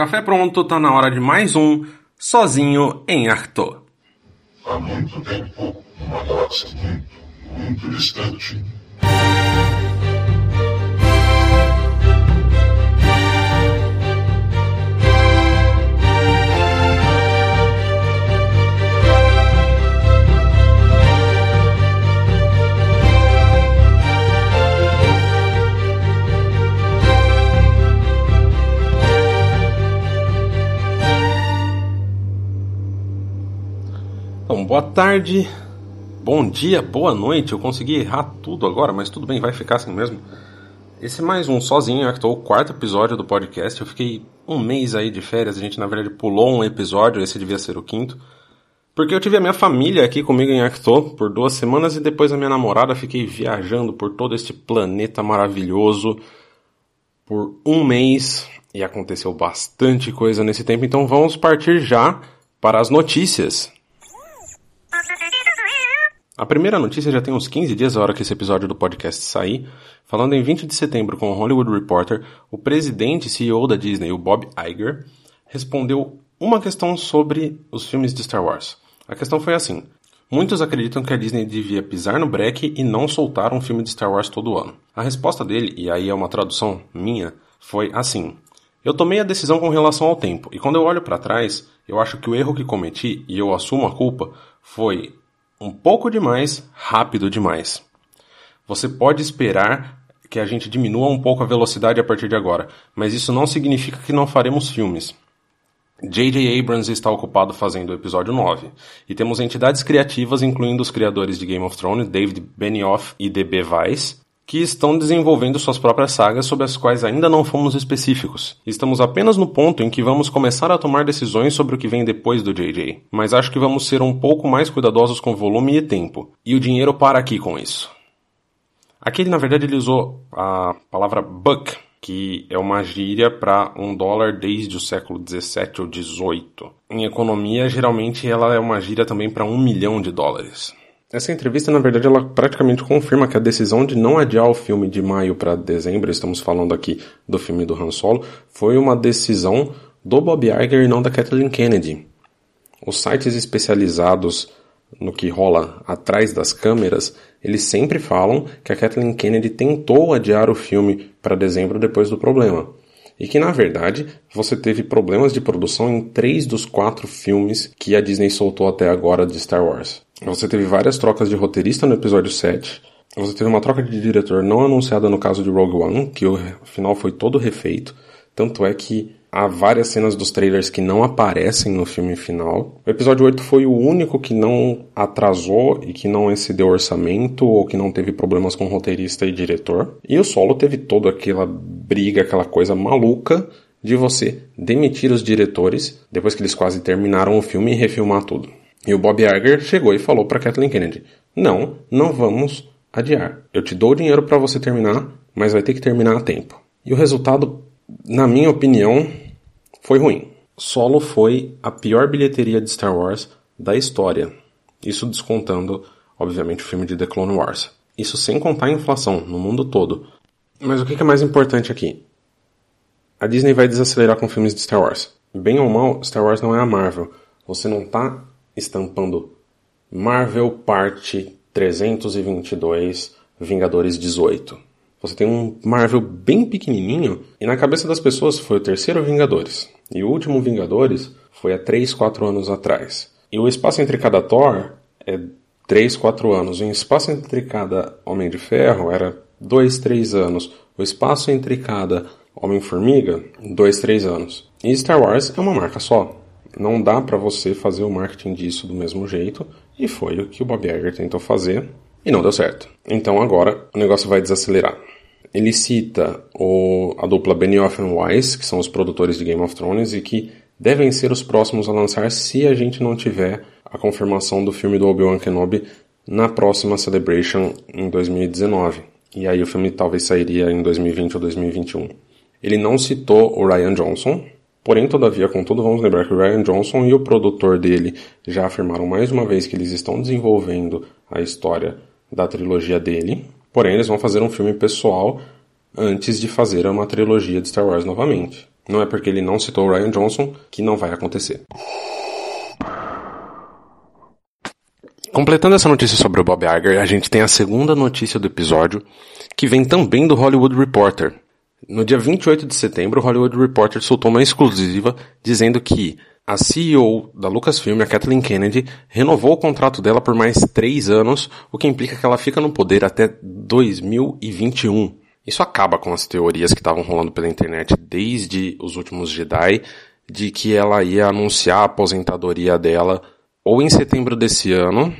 Café pronto, tá na hora de mais um Sozinho em Arthur. Há muito tempo, numa galáxia muito, muito distante. Então, boa tarde, bom dia, boa noite. Eu consegui errar tudo agora, mas tudo bem, vai ficar assim mesmo. Esse é mais um sozinho, Actou, o quarto episódio do podcast. Eu fiquei um mês aí de férias, a gente na verdade pulou um episódio, esse devia ser o quinto. Porque eu tive a minha família aqui comigo em Actou por duas semanas e depois a minha namorada fiquei viajando por todo este planeta maravilhoso por um mês e aconteceu bastante coisa nesse tempo, então vamos partir já para as notícias. A primeira notícia já tem uns 15 dias a hora que esse episódio do podcast sair. Falando em 20 de setembro com o Hollywood Reporter, o presidente e CEO da Disney, o Bob Iger, respondeu uma questão sobre os filmes de Star Wars. A questão foi assim: Muitos acreditam que a Disney devia pisar no breque e não soltar um filme de Star Wars todo ano. A resposta dele, e aí é uma tradução minha, foi assim: Eu tomei a decisão com relação ao tempo, e quando eu olho para trás, eu acho que o erro que cometi, e eu assumo a culpa, foi um pouco demais, rápido demais. Você pode esperar que a gente diminua um pouco a velocidade a partir de agora, mas isso não significa que não faremos filmes. J.J. Abrams está ocupado fazendo o episódio 9, e temos entidades criativas, incluindo os criadores de Game of Thrones, David Benioff e D.B. Weiss, que estão desenvolvendo suas próprias sagas sobre as quais ainda não fomos específicos. Estamos apenas no ponto em que vamos começar a tomar decisões sobre o que vem depois do JJ, mas acho que vamos ser um pouco mais cuidadosos com volume e tempo, e o dinheiro para aqui com isso. Aqui, na verdade, ele usou a palavra buck, que é uma gíria para um dólar desde o século 17 ou 18. Em economia, geralmente ela é uma gíria também para um milhão de dólares. Essa entrevista, na verdade, ela praticamente confirma que a decisão de não adiar o filme de maio para dezembro, estamos falando aqui do filme do Han Solo, foi uma decisão do Bob Iger e não da Kathleen Kennedy. Os sites especializados no que rola atrás das câmeras, eles sempre falam que a Kathleen Kennedy tentou adiar o filme para dezembro depois do problema. E que, na verdade, você teve problemas de produção em três dos quatro filmes que a Disney soltou até agora de Star Wars. Você teve várias trocas de roteirista no episódio 7. Você teve uma troca de diretor não anunciada no caso de Rogue One, que o final foi todo refeito. Tanto é que há várias cenas dos trailers que não aparecem no filme final. O episódio 8 foi o único que não atrasou e que não excedeu orçamento ou que não teve problemas com roteirista e diretor. E o solo teve toda aquela briga, aquela coisa maluca de você demitir os diretores depois que eles quase terminaram o filme e refilmar tudo. E o Bob Iger chegou e falou para Kathleen Kennedy: Não, não vamos adiar. Eu te dou o dinheiro para você terminar, mas vai ter que terminar a tempo. E o resultado, na minha opinião, foi ruim. Solo foi a pior bilheteria de Star Wars da história. Isso descontando, obviamente, o filme de The Clone Wars. Isso sem contar a inflação no mundo todo. Mas o que é mais importante aqui? A Disney vai desacelerar com filmes de Star Wars. Bem ou mal, Star Wars não é a Marvel. Você não está estampando Marvel Parte 322 Vingadores 18. Você tem um Marvel bem pequenininho e na cabeça das pessoas foi o terceiro Vingadores. E o último Vingadores foi há 3, 4 anos atrás. E o espaço entre cada Thor é 3, 4 anos. E o espaço entre cada Homem de Ferro era 2, 3 anos. O espaço entre cada Homem-Formiga, 2, 3 anos. E Star Wars é uma marca só. Não dá para você fazer o marketing disso do mesmo jeito, e foi o que o Bob Iger tentou fazer e não deu certo. Então agora o negócio vai desacelerar. Ele cita o, a dupla Benioff e Weiss, que são os produtores de Game of Thrones e que devem ser os próximos a lançar se a gente não tiver a confirmação do filme do Obi-Wan Kenobi na próxima Celebration em 2019. E aí o filme talvez sairia em 2020 ou 2021. Ele não citou o Ryan Johnson, Porém, todavia, contudo, vamos lembrar que o Ryan Johnson e o produtor dele já afirmaram mais uma vez que eles estão desenvolvendo a história da trilogia dele. Porém, eles vão fazer um filme pessoal antes de fazer uma trilogia de Star Wars novamente. Não é porque ele não citou o Ryan Johnson que não vai acontecer. Completando essa notícia sobre o Bob Iger, a gente tem a segunda notícia do episódio, que vem também do Hollywood Reporter. No dia 28 de setembro, o Hollywood Reporter soltou uma exclusiva dizendo que a CEO da Lucasfilm, a Kathleen Kennedy, renovou o contrato dela por mais três anos, o que implica que ela fica no poder até 2021. Isso acaba com as teorias que estavam rolando pela internet desde os últimos Jedi, de que ela ia anunciar a aposentadoria dela ou em setembro desse ano,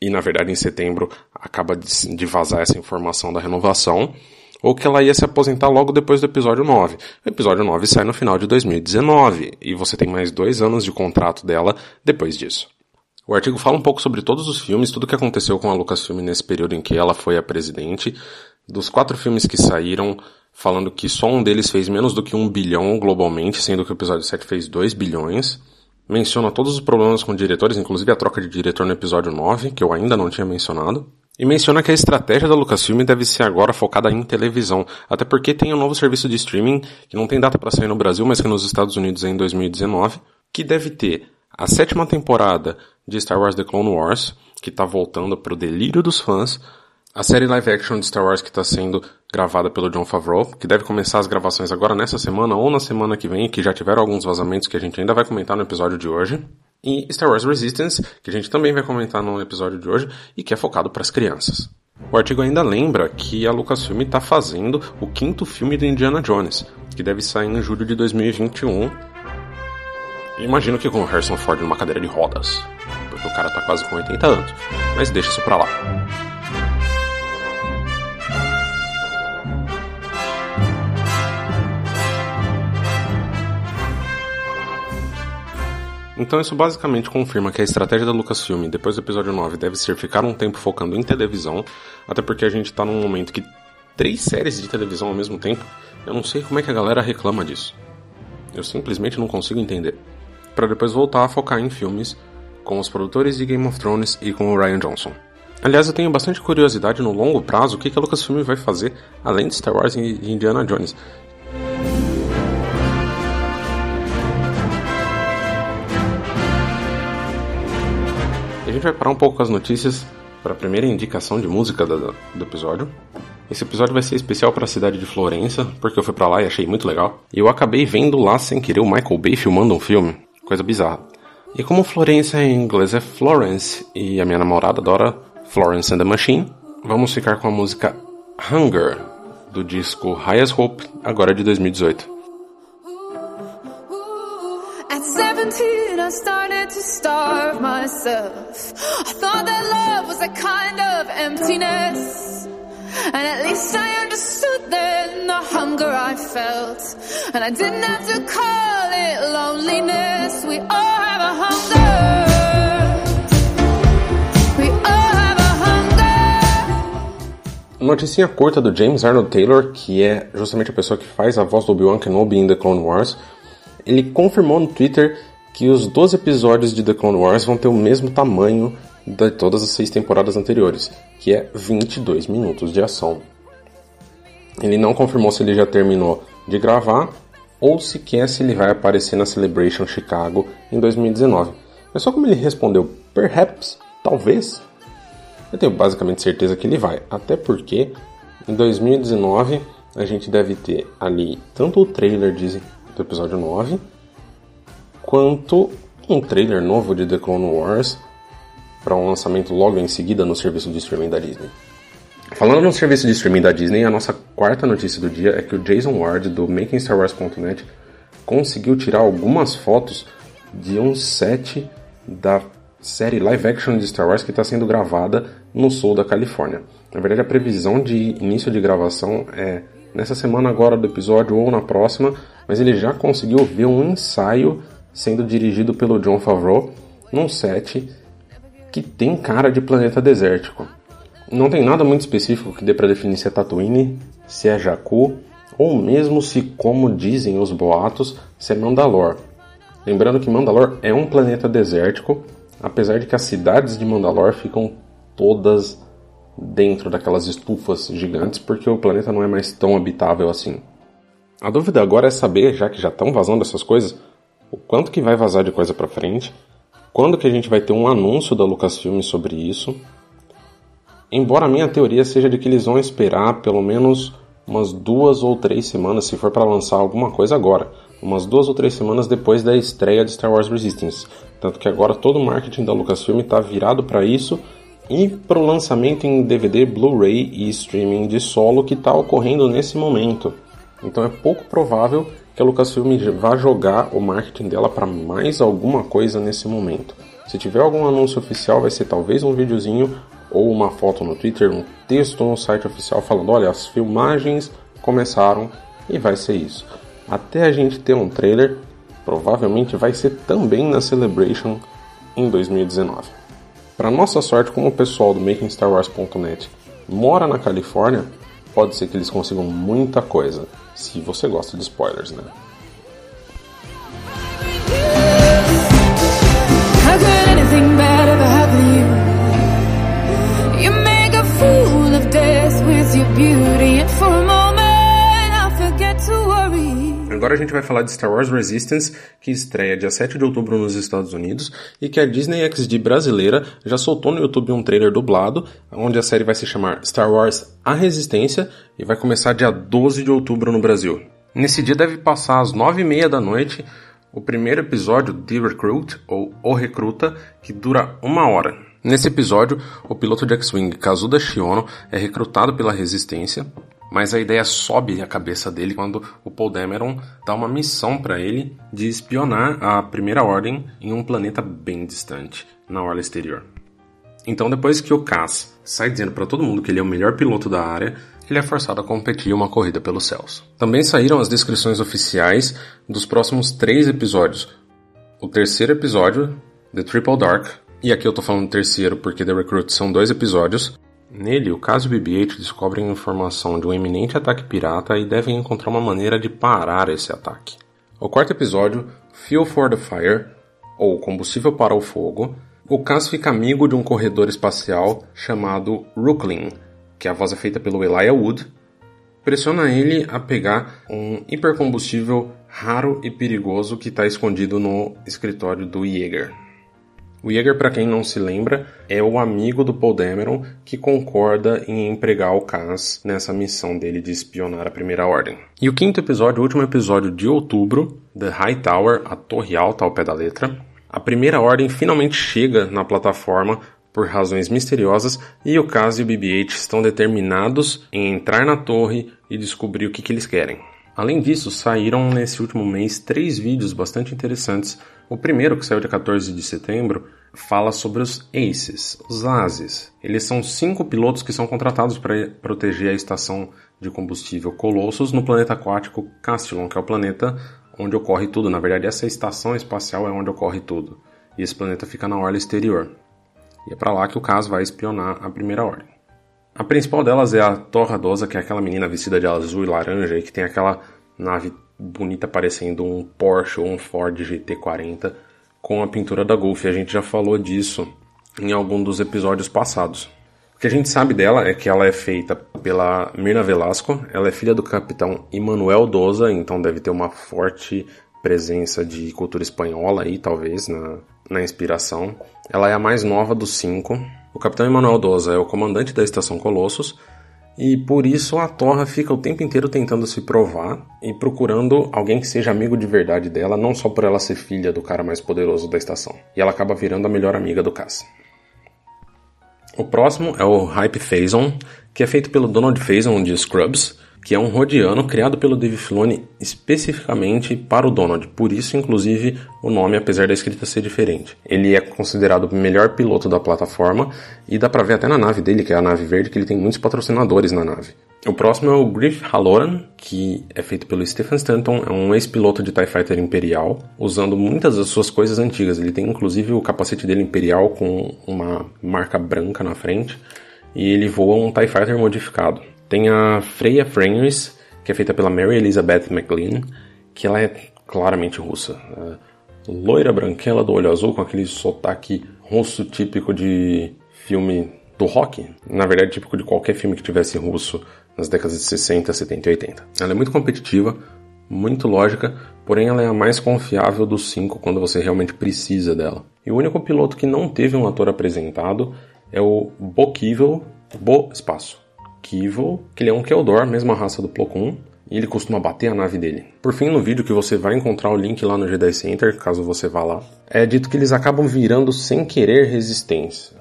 e na verdade em setembro acaba de vazar essa informação da renovação, ou que ela ia se aposentar logo depois do episódio 9. O episódio 9 sai no final de 2019, e você tem mais dois anos de contrato dela depois disso. O artigo fala um pouco sobre todos os filmes, tudo o que aconteceu com a Lucasfilm nesse período em que ela foi a presidente, dos quatro filmes que saíram, falando que só um deles fez menos do que um bilhão globalmente, sendo que o episódio 7 fez 2 bilhões. Menciona todos os problemas com diretores, inclusive a troca de diretor no episódio 9, que eu ainda não tinha mencionado. E menciona que a estratégia da Lucasfilm deve ser agora focada em televisão, até porque tem um novo serviço de streaming que não tem data para sair no Brasil, mas que nos Estados Unidos é em 2019, que deve ter a sétima temporada de Star Wars The Clone Wars, que está voltando para o delírio dos fãs, a série live action de Star Wars que está sendo gravada pelo John Favreau, que deve começar as gravações agora nessa semana ou na semana que vem, que já tiveram alguns vazamentos que a gente ainda vai comentar no episódio de hoje e Star Wars Resistance, que a gente também vai comentar no episódio de hoje e que é focado para as crianças. O artigo ainda lembra que a Lucasfilm está fazendo o quinto filme do Indiana Jones, que deve sair em julho de 2021. Imagino que com Harrison Ford numa cadeira de rodas, porque o cara tá quase com 80 anos, mas deixa isso pra lá. Então isso basicamente confirma que a estratégia da Lucasfilm depois do episódio 9 deve ser ficar um tempo focando em televisão, até porque a gente tá num momento que três séries de televisão ao mesmo tempo, eu não sei como é que a galera reclama disso. Eu simplesmente não consigo entender. Para depois voltar a focar em filmes com os produtores de Game of Thrones e com o Ryan Johnson. Aliás, eu tenho bastante curiosidade no longo prazo o que a Lucasfilm vai fazer além de Star Wars e Indiana Jones. Gente vai parar um pouco com as notícias para a primeira indicação de música do, do episódio. Esse episódio vai ser especial para a cidade de Florença, porque eu fui para lá e achei muito legal. E eu acabei vendo lá sem querer o Michael Bay filmando um filme, coisa bizarra. E como Florença em inglês é Florence e a minha namorada adora Florence and the Machine, vamos ficar com a música Hunger do disco Highest Hope, agora de 2018. 17, I started to starve myself. I thought that love was a kind of emptiness. And at least I understood then the hunger I felt. And I didn't have to call it loneliness. We all have a hunger. We all have a hunger. Noticinha curta do James Arnold Taylor, que é justamente a pessoa que faz a voz do Obi-Wan Kenobi em The Clone Wars ele confirmou no Twitter que os 12 episódios de The Clone Wars vão ter o mesmo tamanho de todas as seis temporadas anteriores, que é 22 minutos de ação. Ele não confirmou se ele já terminou de gravar ou sequer se ele vai aparecer na Celebration Chicago em 2019. Mas só como ele respondeu perhaps, talvez, eu tenho basicamente certeza que ele vai, até porque em 2019 a gente deve ter ali tanto o trailer de do episódio 9, quanto um trailer novo de The Clone Wars para um lançamento logo em seguida no serviço de streaming da Disney. Falando no serviço de streaming da Disney, a nossa quarta notícia do dia é que o Jason Ward do MakingStarWars.net conseguiu tirar algumas fotos de um set da série live action de Star Wars que está sendo gravada no sul da Califórnia. Na verdade, a previsão de início de gravação é nessa semana agora do episódio ou na próxima, mas ele já conseguiu ver um ensaio sendo dirigido pelo John Favreau num set que tem cara de planeta desértico. Não tem nada muito específico que dê para definir se é Tatooine, se é Jakku, ou mesmo se, como dizem os boatos, se é Mandalor. Lembrando que Mandalor é um planeta desértico, apesar de que as cidades de Mandalor ficam todas dentro daquelas estufas gigantes, porque o planeta não é mais tão habitável assim. A dúvida agora é saber, já que já estão vazando essas coisas, o quanto que vai vazar de coisa para frente, quando que a gente vai ter um anúncio da Lucasfilm sobre isso. Embora a minha teoria seja de que eles vão esperar pelo menos umas duas ou três semanas, se for para lançar alguma coisa agora, umas duas ou três semanas depois da estreia de Star Wars Resistance. Tanto que agora todo o marketing da Lucasfilm está virado para isso e para o lançamento em DVD, Blu-ray e streaming de solo que está ocorrendo nesse momento. Então é pouco provável que a Lucasfilm vá jogar o marketing dela para mais alguma coisa nesse momento. Se tiver algum anúncio oficial, vai ser talvez um videozinho ou uma foto no Twitter, um texto no site oficial falando: olha, as filmagens começaram e vai ser isso. Até a gente ter um trailer, provavelmente vai ser também na Celebration em 2019. Para nossa sorte, como o pessoal do MakingStarWars.net mora na Califórnia, pode ser que eles consigam muita coisa, se você gosta de spoilers, né? Agora a gente vai falar de Star Wars Resistance, que estreia dia 7 de outubro nos Estados Unidos e que a Disney XD brasileira já soltou no YouTube um trailer dublado, onde a série vai se chamar Star Wars A Resistência e vai começar dia 12 de outubro no Brasil. Nesse dia deve passar às 9h30 da noite o primeiro episódio, The Recruit, ou O Recruta, que dura uma hora. Nesse episódio, o piloto de X-Wing Kazuda Shiono é recrutado pela Resistência mas a ideia sobe a cabeça dele quando o Paul Dameron dá uma missão para ele de espionar a Primeira Ordem em um planeta bem distante, na orla exterior. Então, depois que o Cass sai dizendo para todo mundo que ele é o melhor piloto da área, ele é forçado a competir uma corrida pelos céus. Também saíram as descrições oficiais dos próximos três episódios. O terceiro episódio, The Triple Dark, e aqui eu tô falando terceiro porque The Recruit são dois episódios, Nele, o caso BB-8 descobre informação de um iminente ataque pirata e devem encontrar uma maneira de parar esse ataque. O quarto episódio, Fuel for the Fire, ou Combustível para o Fogo, o Cass fica amigo de um corredor espacial chamado Rooklin, que a voz é feita pelo Elijah Wood, pressiona ele a pegar um hipercombustível raro e perigoso que está escondido no escritório do Jaeger. O Yeager, para quem não se lembra, é o amigo do Paul Dameron que concorda em empregar o Cass nessa missão dele de espionar a Primeira Ordem. E o quinto episódio, o último episódio de outubro, The High Tower, a Torre Alta ao pé da letra. A Primeira Ordem finalmente chega na plataforma por razões misteriosas e o Cass e o BB-8 estão determinados em entrar na torre e descobrir o que, que eles querem. Além disso, saíram nesse último mês três vídeos bastante interessantes. O primeiro, que saiu dia 14 de setembro, fala sobre os ACES, os ASES. Eles são cinco pilotos que são contratados para proteger a estação de combustível Colossus no planeta aquático Castillon, que é o planeta onde ocorre tudo. Na verdade, essa estação espacial é onde ocorre tudo. E esse planeta fica na orla exterior. E é para lá que o Cas vai espionar a primeira ordem. A principal delas é a Torradosa, que é aquela menina vestida de azul e laranja e que tem aquela nave bonita parecendo um Porsche ou um Ford GT40 com a pintura da Golf. A gente já falou disso em algum dos episódios passados. O que a gente sabe dela é que ela é feita pela Mirna Velasco, ela é filha do capitão Emanuel Doza, então deve ter uma forte presença de cultura espanhola aí, talvez, na, na inspiração. Ela é a mais nova dos cinco, o capitão Emanuel Doza é o comandante da estação Colossus e por isso a Torra fica o tempo inteiro tentando se provar e procurando alguém que seja amigo de verdade dela, não só por ela ser filha do cara mais poderoso da estação. E ela acaba virando a melhor amiga do Cass. O próximo é o Hype Phazon, que é feito pelo Donald Faison de Scrubs, que é um rodiano criado pelo Dave Filoni especificamente para o Donald, por isso inclusive o nome, apesar da escrita ser diferente. Ele é considerado o melhor piloto da plataforma e dá pra ver até na nave dele, que é a nave verde, que ele tem muitos patrocinadores na nave. O próximo é o Griff Halloran, que é feito pelo Stephen Stanton, é um ex-piloto de TIE Fighter Imperial, usando muitas das suas coisas antigas. Ele tem inclusive o capacete dele Imperial com uma marca branca na frente, e ele voa um TIE Fighter modificado. Tem a Freya Fenris, que é feita pela Mary Elizabeth McLean, que ela é claramente russa. É loira branquela do olho azul, com aquele sotaque russo típico de filme do rock. Na verdade, típico de qualquer filme que tivesse russo nas décadas de 60, 70 e 80. Ela é muito competitiva, muito lógica, porém ela é a mais confiável dos cinco quando você realmente precisa dela. E o único piloto que não teve um ator apresentado é o Bo Kivel, Bo Espaço. Kivel, que ele é um Keldor, mesma raça do Plo Koon, e ele costuma bater a nave dele. Por fim, no vídeo que você vai encontrar o link lá no Jedi Center, caso você vá lá, é dito que eles acabam virando sem querer resistência.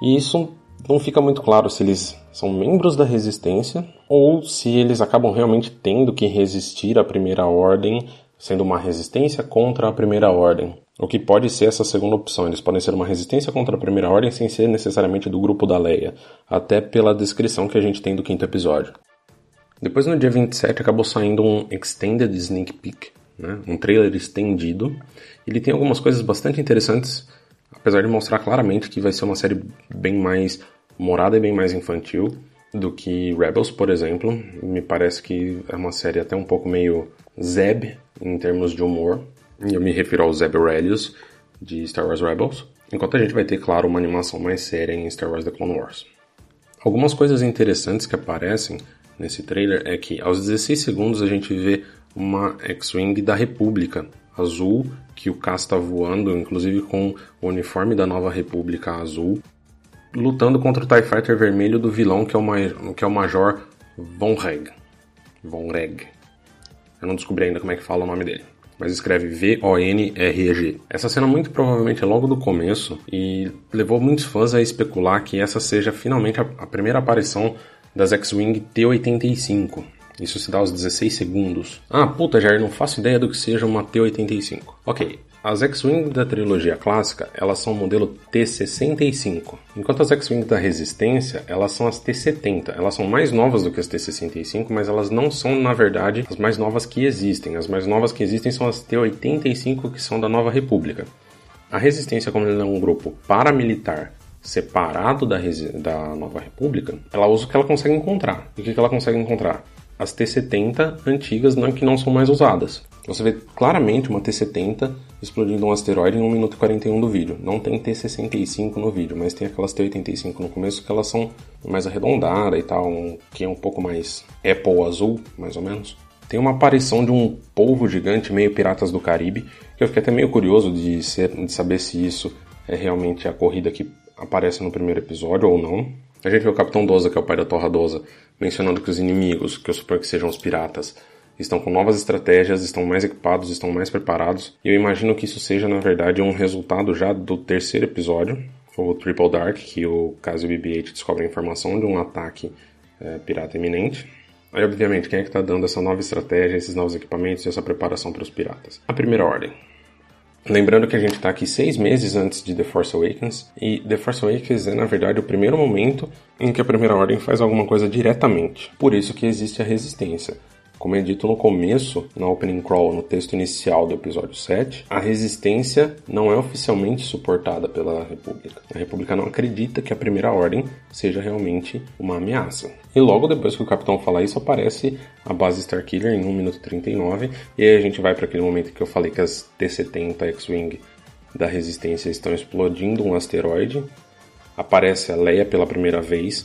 E isso não fica muito claro se eles são membros da resistência ou se eles acabam realmente tendo que resistir à primeira ordem, sendo uma resistência contra a primeira ordem. O que pode ser essa segunda opção. Eles podem ser uma resistência contra a primeira ordem sem ser necessariamente do grupo da Leia, até pela descrição que a gente tem do quinto episódio. Depois, no dia 27, acabou saindo um Extended Sneak Peek, né? um trailer estendido. Ele tem algumas coisas bastante interessantes, apesar de mostrar claramente que vai ser uma série bem mais morada e bem mais infantil do que Rebels, por exemplo. Me parece que é uma série até um pouco meio Zeb em termos de humor. Eu me refiro ao Zeb Aurelius de Star Wars Rebels. Enquanto a gente vai ter, claro, uma animação mais séria em Star Wars The Clone Wars. Algumas coisas interessantes que aparecem nesse trailer é que aos 16 segundos a gente vê uma X-Wing da República azul, que o Cass está voando, inclusive com o uniforme da Nova República azul, lutando contra o TIE Fighter vermelho do vilão que é o, que é o Major Von Reg. Von Reg. Eu não descobri ainda como é que fala o nome dele. Mas escreve V-O-N-R-E-G. Essa cena muito provavelmente é logo do começo e levou muitos fãs a especular que essa seja finalmente a, a primeira aparição das X-Wing T-85. Isso se dá aos 16 segundos. Ah, puta, Jair, não faço ideia do que seja uma T-85. Ok, as X-Wing da trilogia clássica, elas são o modelo T-65, enquanto as X-Wing da Resistência, elas são as T-70. Elas são mais novas do que as T-65, mas elas não são, na verdade, as mais novas que existem. As mais novas que existem são as T-85, que são da Nova República. A Resistência, como ela é um grupo paramilitar separado da, da Nova República, ela usa o que ela consegue encontrar. E o que ela consegue encontrar? As T-70 antigas não, que não são mais usadas. Você vê claramente uma T-70 explodindo um asteroide em 1 minuto e 41 do vídeo. Não tem T-65 no vídeo, mas tem aquelas T-85 no começo que elas são mais arredondadas e tal, um, que é um pouco mais Apple azul, mais ou menos. Tem uma aparição de um polvo gigante meio Piratas do Caribe, que eu fiquei até meio curioso de, ser, de saber se isso é realmente a corrida que aparece no primeiro episódio ou não. A gente vê o Capitão Doza, que é o pai da Torra Doza, mencionando que os inimigos, que eu suponho que sejam os piratas, estão com novas estratégias, estão mais equipados, estão mais preparados. E eu imagino que isso seja, na verdade, um resultado já do terceiro episódio, o Triple Dark, que o caso BB-8 descobre a informação de um ataque é, pirata iminente. Aí, obviamente, quem é que está dando essa nova estratégia, esses novos equipamentos e essa preparação para os piratas? A primeira ordem. Lembrando que a gente está aqui seis meses antes de The Force Awakens, e The Force Awakens é, na verdade, o primeiro momento em que a Primeira Ordem faz alguma coisa diretamente. Por isso que existe a resistência. Como é dito no começo, na opening crawl, no texto inicial do episódio 7, a resistência não é oficialmente suportada pela República. A República não acredita que a Primeira Ordem seja realmente uma ameaça. E logo depois que o capitão fala isso, aparece a base Starkiller em 1 minuto 39, e aí a gente vai para aquele momento que eu falei que as T-70 X-Wing da Resistência estão explodindo um asteroide. Aparece a Leia pela primeira vez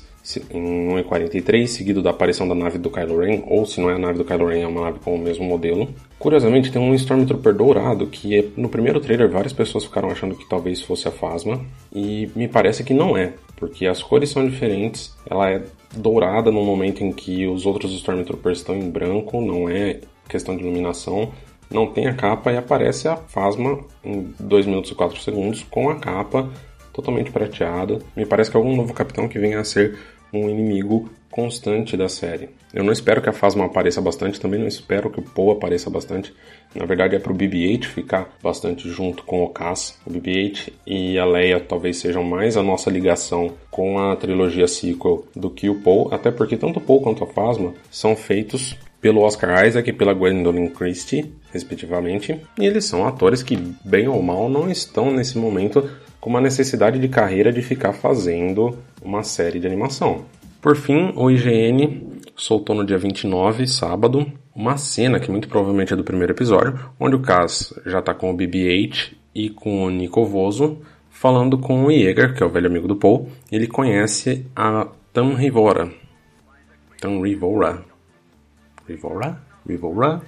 em 1.43, seguido da aparição da nave do Kylo Ren, ou se não é a nave do Kylo Ren, é uma nave com o mesmo modelo. Curiosamente, tem um Stormtrooper dourado que é, no primeiro trailer várias pessoas ficaram achando que talvez fosse a Phasma, e me parece que não é, porque as cores são diferentes, ela é dourada no momento em que os outros Stormtroopers estão em branco, não é questão de iluminação, não tem a capa e aparece a Phasma em 2 minutos e 4 segundos com a capa totalmente prateada. Me parece que é algum novo capitão que venha a ser um inimigo constante da série. Eu não espero que a Phasma apareça bastante, também não espero que o Poe apareça bastante. Na verdade é pro BB-8 ficar bastante junto com o Cass. O BB-8 e a Leia talvez sejam mais a nossa ligação com a trilogia sequel do que o Poe, até porque tanto o Poe quanto a Phasma são feitos pelo Oscar Isaac e pela Gwendolyn Christie, respectivamente, e eles são atores que, bem ou mal, não estão nesse momento com uma necessidade de carreira de ficar fazendo uma série de animação. Por fim, o IGN soltou no dia 29, sábado, uma cena que muito provavelmente é do primeiro episódio, onde o Cass já está com o BB-8 e com o Nico Voso falando com o Jäger, que é o velho amigo do Paul, ele conhece a Tam Rivora. Rivora. Rivora? Rivora?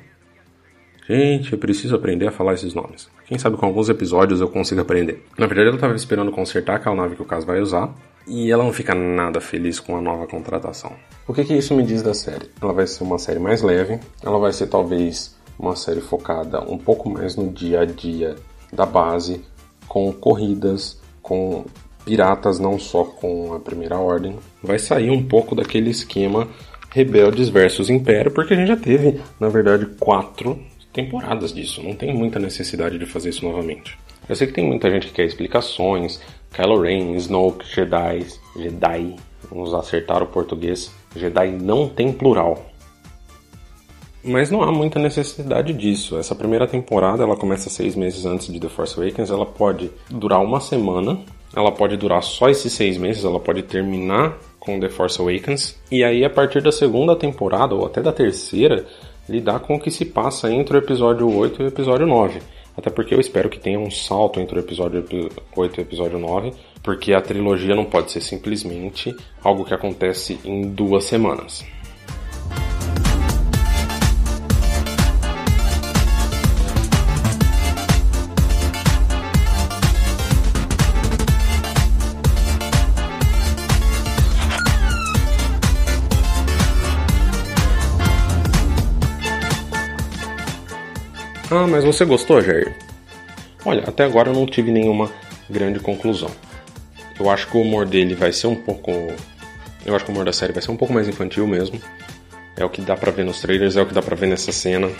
Gente, eu preciso aprender a falar esses nomes. Quem sabe com alguns episódios eu consigo aprender. Na verdade, ela estava esperando consertar aquela nave que o caso vai usar. E ela não fica nada feliz com a nova contratação. O que, que isso me diz da série? Ela vai ser uma série mais leve. Ela vai ser talvez uma série focada um pouco mais no dia a dia da base, com corridas, com piratas, não só com a Primeira Ordem. Vai sair um pouco daquele esquema Rebeldes versus Império, porque a gente já teve, na verdade, quatro temporadas disso. Não tem muita necessidade de fazer isso novamente. Eu sei que tem muita gente que quer explicações. Kylo Ren, Snoke, Jedi, Jedi. Vamos acertar o português. Jedi não tem plural. Mas não há muita necessidade disso. Essa primeira temporada, ela começa seis meses antes de The Force Awakens. Ela pode durar uma semana. Ela pode durar só esses seis meses. Ela pode terminar com The Force Awakens. E aí, a partir da segunda temporada, ou até da terceira, lidar com o que se passa entre o episódio 8 e o episódio 9. Até porque eu espero que tenha um salto entre o episódio 8 e o episódio 9, porque a trilogia não pode ser simplesmente algo que acontece em duas semanas. Ah, mas você gostou, Jair? Olha, até agora eu não tive nenhuma grande conclusão. Eu acho que o humor dele vai ser um pouco. Eu acho que o humor da série vai ser um pouco mais infantil mesmo. É o que dá pra ver nos trailers, é o que dá pra ver nessa cena.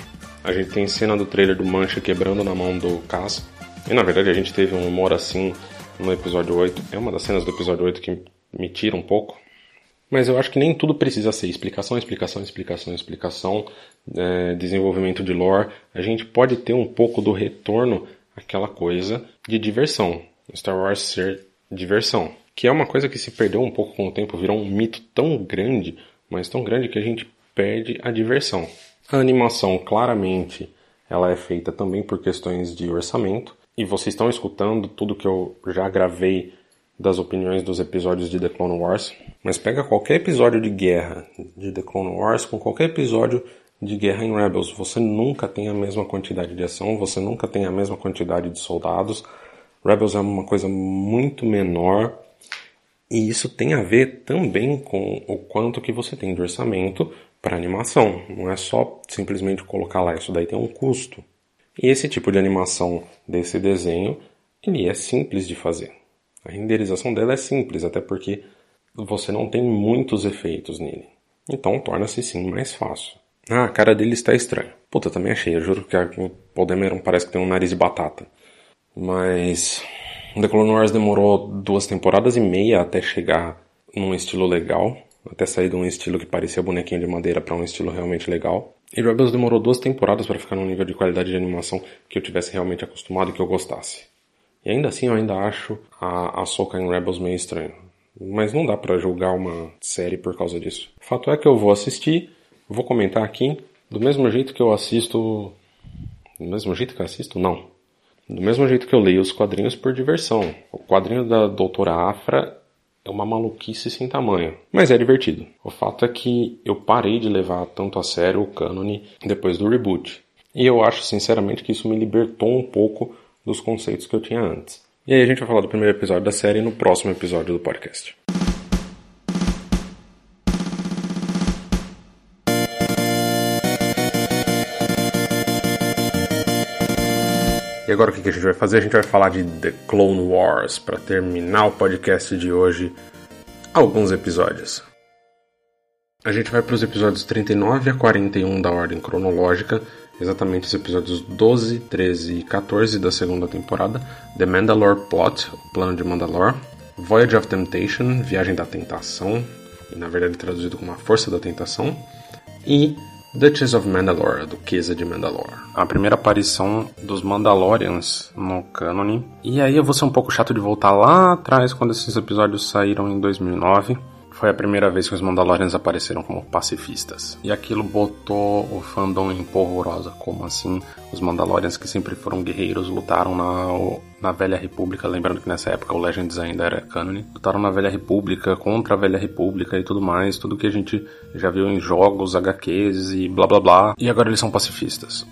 A gente tem cena do trailer do Mancha quebrando na mão do Cass. E na verdade a gente teve um humor assim no episódio 8. É uma das cenas do episódio 8 que me tira um pouco. Mas eu acho que nem tudo precisa ser explicação, explicação, explicação, explicação, é, desenvolvimento de lore. A gente pode ter um pouco do retorno àquela coisa de diversão. Star Wars ser diversão. Que é uma coisa que se perdeu um pouco com o tempo, virou um mito tão grande, mas tão grande que a gente perde a diversão. A animação, claramente, ela é feita também por questões de orçamento. E vocês estão escutando tudo que eu já gravei das opiniões dos episódios de The Clone Wars, mas pega qualquer episódio de guerra de The Clone Wars com qualquer episódio de guerra em Rebels, você nunca tem a mesma quantidade de ação, você nunca tem a mesma quantidade de soldados. Rebels é uma coisa muito menor e isso tem a ver também com o quanto que você tem de orçamento para animação. Não é só simplesmente colocar lá, isso daí tem um custo. E esse tipo de animação desse desenho, ele é simples de fazer. A renderização dela é simples, até porque você não tem muitos efeitos nele. Então torna-se sim mais fácil. Ah, a cara dele está estranha. Puta, também achei. Eu juro que o Paul Dameron parece que tem um nariz de batata. Mas The Clone Wars demorou duas temporadas e meia até chegar num estilo legal. Até sair de um estilo que parecia bonequinho de madeira para um estilo realmente legal. E Rebels demorou duas temporadas para ficar num nível de qualidade de animação que eu tivesse realmente acostumado e que eu gostasse. E ainda assim eu ainda acho a Ahsoka em Rebels meio estranho. Mas não dá para julgar uma série por causa disso. O fato é que eu vou assistir, vou comentar aqui, do mesmo jeito que eu assisto... Do mesmo jeito que eu assisto? Não. Do mesmo jeito que eu leio os quadrinhos por diversão. O quadrinho da Doutora Afra é uma maluquice sem tamanho, mas é divertido. O fato é que eu parei de levar tanto a sério o cânone depois do reboot. E eu acho sinceramente que isso me libertou um pouco dos conceitos que eu tinha antes. E aí a gente vai falar do primeiro episódio da série no próximo episódio do podcast. E agora o que a gente vai fazer? A gente vai falar de The Clone Wars para terminar o podcast de hoje. Alguns episódios. A gente vai para os episódios 39 a 41 da ordem cronológica exatamente os episódios 12, 13 e 14 da segunda temporada, The Mandalore Plot, o plano de Mandalore, Voyage of Temptation, Viagem da Tentação, e na verdade traduzido como A Força da Tentação, e Duchess of Mandalore, a Duquesa de Mandalore. A primeira aparição dos Mandalorians no cânone. E aí eu vou ser um pouco chato de voltar lá atrás, quando esses episódios saíram em 2009 foi a primeira vez que os Mandalorians apareceram como pacifistas. E aquilo botou o fandom em polvorosa. Como assim? Os Mandalorians que sempre foram guerreiros lutaram na, na Velha República. Lembrando que nessa época o Legends ainda era canon. Lutaram na Velha República, contra a Velha República e tudo mais. Tudo que a gente já viu em jogos, HQs e blá blá blá. E agora eles são pacifistas.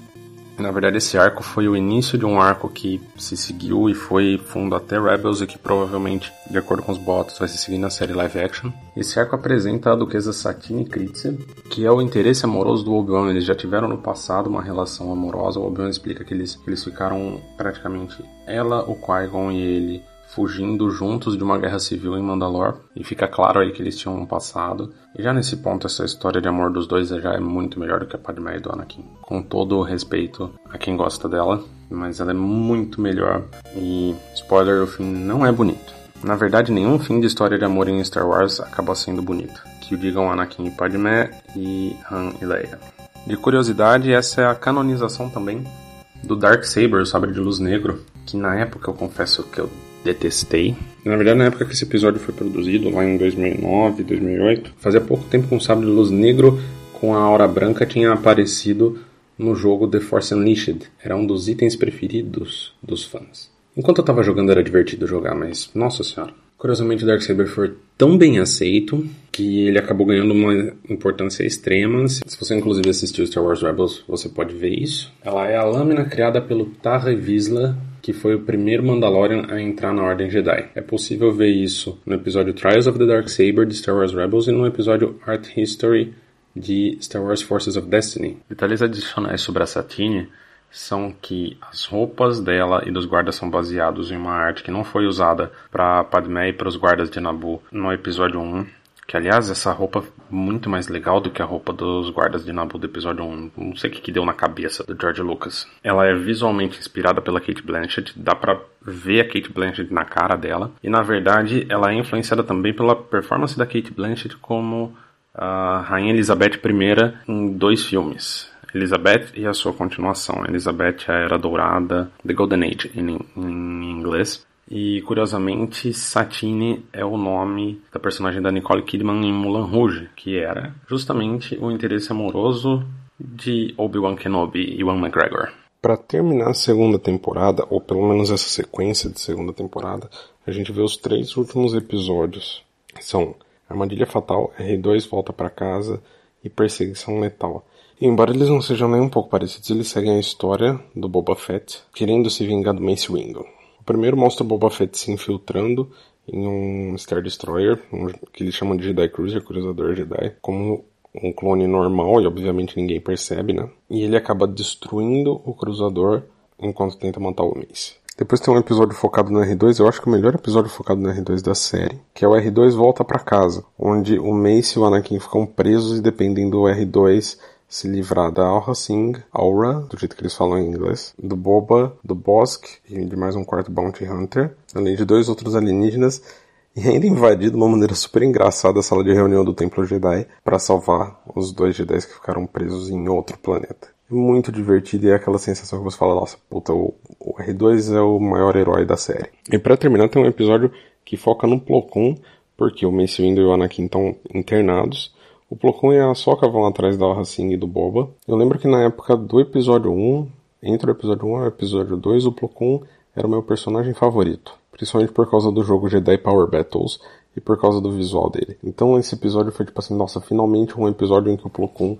Na verdade, esse arco foi o início de um arco que se seguiu e foi fundo até Rebels e que provavelmente, de acordo com os bots, vai se seguir na série live action. Esse arco apresenta a duquesa Satine Kryze, que é o interesse amoroso do Obi-Wan. Eles já tiveram no passado uma relação amorosa. O Obi-Wan explica que eles, eles ficaram praticamente ela, o Qui-Gon e ele fugindo juntos de uma guerra civil em Mandalore e fica claro aí que eles tinham um passado. E já nesse ponto essa história de amor dos dois já é muito melhor do que a Padmé e do Anakin. Com todo o respeito a quem gosta dela, mas ela é muito melhor e spoiler, o fim não é bonito. Na verdade, nenhum fim de história de amor em Star Wars acaba sendo bonito. Que o digam Anakin e Padmé e Han e Leia. De curiosidade, essa é a canonização também do Dark Saber, o sabre de luz negro, que na época eu confesso que eu detestei. Na verdade, na época que esse episódio foi produzido, lá em 2009, 2008, fazia pouco tempo que um sabre de luz negro com a aura branca tinha aparecido no jogo The Force Unleashed. Era um dos itens preferidos dos fãs. Enquanto eu tava jogando era divertido jogar, mas nossa senhora. Curiosamente, o Darksaber foi tão bem aceito que ele acabou ganhando uma importância extrema. Se você inclusive assistiu Star Wars Rebels, você pode ver isso. Ela é a lâmina criada pelo Tarre Vizsla, que foi o primeiro Mandalorian a entrar na Ordem Jedi. É possível ver isso no episódio Trials of the Darksaber de Star Wars Rebels e no episódio Art History de Star Wars Forces of Destiny. Detalhes adicionais sobre a Satine são que as roupas dela e dos guardas são baseados em uma arte que não foi usada para Padmé e para os guardas de Nabu no episódio 1. Que aliás, essa roupa é muito mais legal do que a roupa dos guardas de Nabu do episódio 1. Não sei o que, que deu na cabeça do George Lucas. Ela é visualmente inspirada pela Kate Blanchett, dá pra ver a Kate Blanchett na cara dela. E na verdade, ela é influenciada também pela performance da Kate Blanchett como a Rainha Elizabeth I em dois filmes. Elizabeth e a sua continuação, Elizabeth a Era Dourada, The Golden Age em, em inglês. E curiosamente, Satine é o nome da personagem da Nicole Kidman em Mulan Rouge, que era justamente o interesse amoroso de Obi-Wan Kenobi e Ewan McGregor. Para terminar a segunda temporada, ou pelo menos essa sequência de segunda temporada, a gente vê os três últimos episódios. São Armadilha Fatal, R2 Volta para Casa e Perseguição Letal. Embora eles não sejam nem um pouco parecidos, eles seguem a história do Boba Fett querendo se vingar do Mace Windu. O primeiro mostra o Boba Fett se infiltrando em um Star Destroyer, um, que eles chamam de Jedi Cruiser, Cruzador Jedi, como um clone normal e obviamente ninguém percebe, né? E ele acaba destruindo o cruzador enquanto tenta matar o Mace. Depois tem um episódio focado no R2, eu acho que o melhor episódio focado no R2 da série, que é o R2 volta para casa, onde o Mace e o Anakin ficam presos e dependem do R2 se livrar da Aura Singh, Aura, do jeito que eles falam em inglês, do Boba, do Bosk e de mais um quarto Bounty Hunter, além de dois outros alienígenas, e ainda invadir de uma maneira super engraçada a sala de reunião do Templo Jedi para salvar os dois Jedi que ficaram presos em outro planeta. É muito divertido e é aquela sensação que você fala, nossa, puta, o, o R2 é o maior herói da série. E para terminar tem um episódio que foca no Plo Koon, porque o Mace Windu e o Anakin estão internados, o Plo Koon e a Sokka vão atrás da Racing e do Boba. Eu lembro que na época do episódio 1, entre o episódio 1 e o episódio 2, o Plo Koon era o meu personagem favorito. Principalmente por causa do jogo Jedi Power Battles e por causa do visual dele. Então esse episódio foi tipo assim, nossa, finalmente um episódio em que o Plo Koon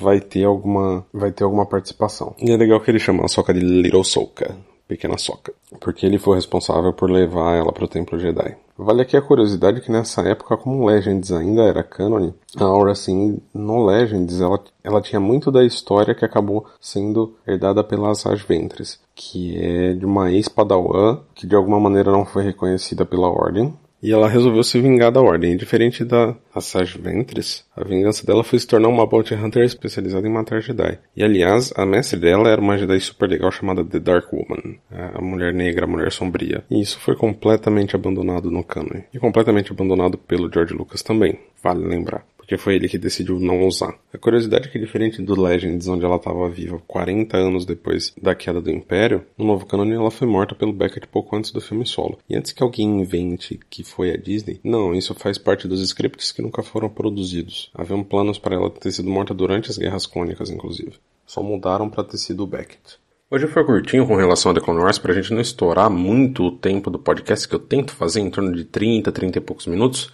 vai ter alguma vai ter alguma participação. E é legal que ele chama a Sokka de Little Sokka, pequena Sokka, porque ele foi responsável por levar ela para o Templo Jedi. Vale aqui a curiosidade que nessa época, como Legends ainda era canon, a Aura assim, no Legends, ela, ela tinha muito da história que acabou sendo herdada pelas Asajj Ventress, que é de uma ex-padawan que de alguma maneira não foi reconhecida pela Ordem, e ela resolveu se vingar da Ordem. Diferente da Asajj Ventress, a vingança dela foi se tornar uma Bounty Hunter especializada em matar Jedi. E aliás, a mestre dela era uma Jedi super legal chamada The Dark Woman, a mulher negra, a mulher sombria. E isso foi completamente abandonado no canon. E completamente abandonado pelo George Lucas também, vale lembrar porque foi ele que decidiu não usar. A curiosidade é que diferente do Legends, onde ela estava viva 40 anos depois da queda do Império, no novo canon ela foi morta pelo Beckett pouco antes do filme solo. E antes que alguém invente que foi a Disney, não, isso faz parte dos scripts que nunca foram produzidos. Haviam planos para ela ter sido morta durante as Guerras Clônicas, inclusive. Só mudaram para ter sido o Beckett. Hoje foi curtinho com relação a The Clone Wars, pra gente não estourar muito o tempo do podcast, que eu tento fazer em torno de 30, 30 e poucos minutos.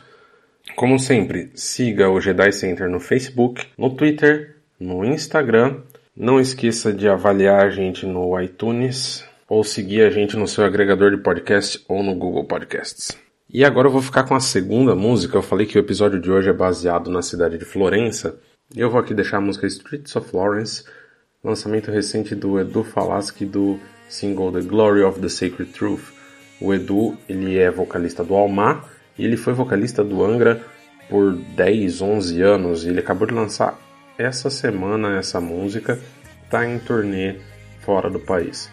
Como sempre, siga o Jedi Center no Facebook, no Twitter, no Instagram Não esqueça de avaliar a gente no iTunes ou seguir a gente no seu agregador de podcast ou no Google Podcasts. E agora eu vou ficar com a segunda música. Eu falei que o episódio de hoje é baseado na cidade de Florença. Eu vou aqui deixar a música Streets of Florence, lançamento recente do Edu Falaschi do single The Glory of the Sacred Truth. O Edu, ele é vocalista do Almar e ele foi vocalista do Angra por 10, 11 anos. E ele acabou de lançar essa semana essa música, tá em turnê fora do país.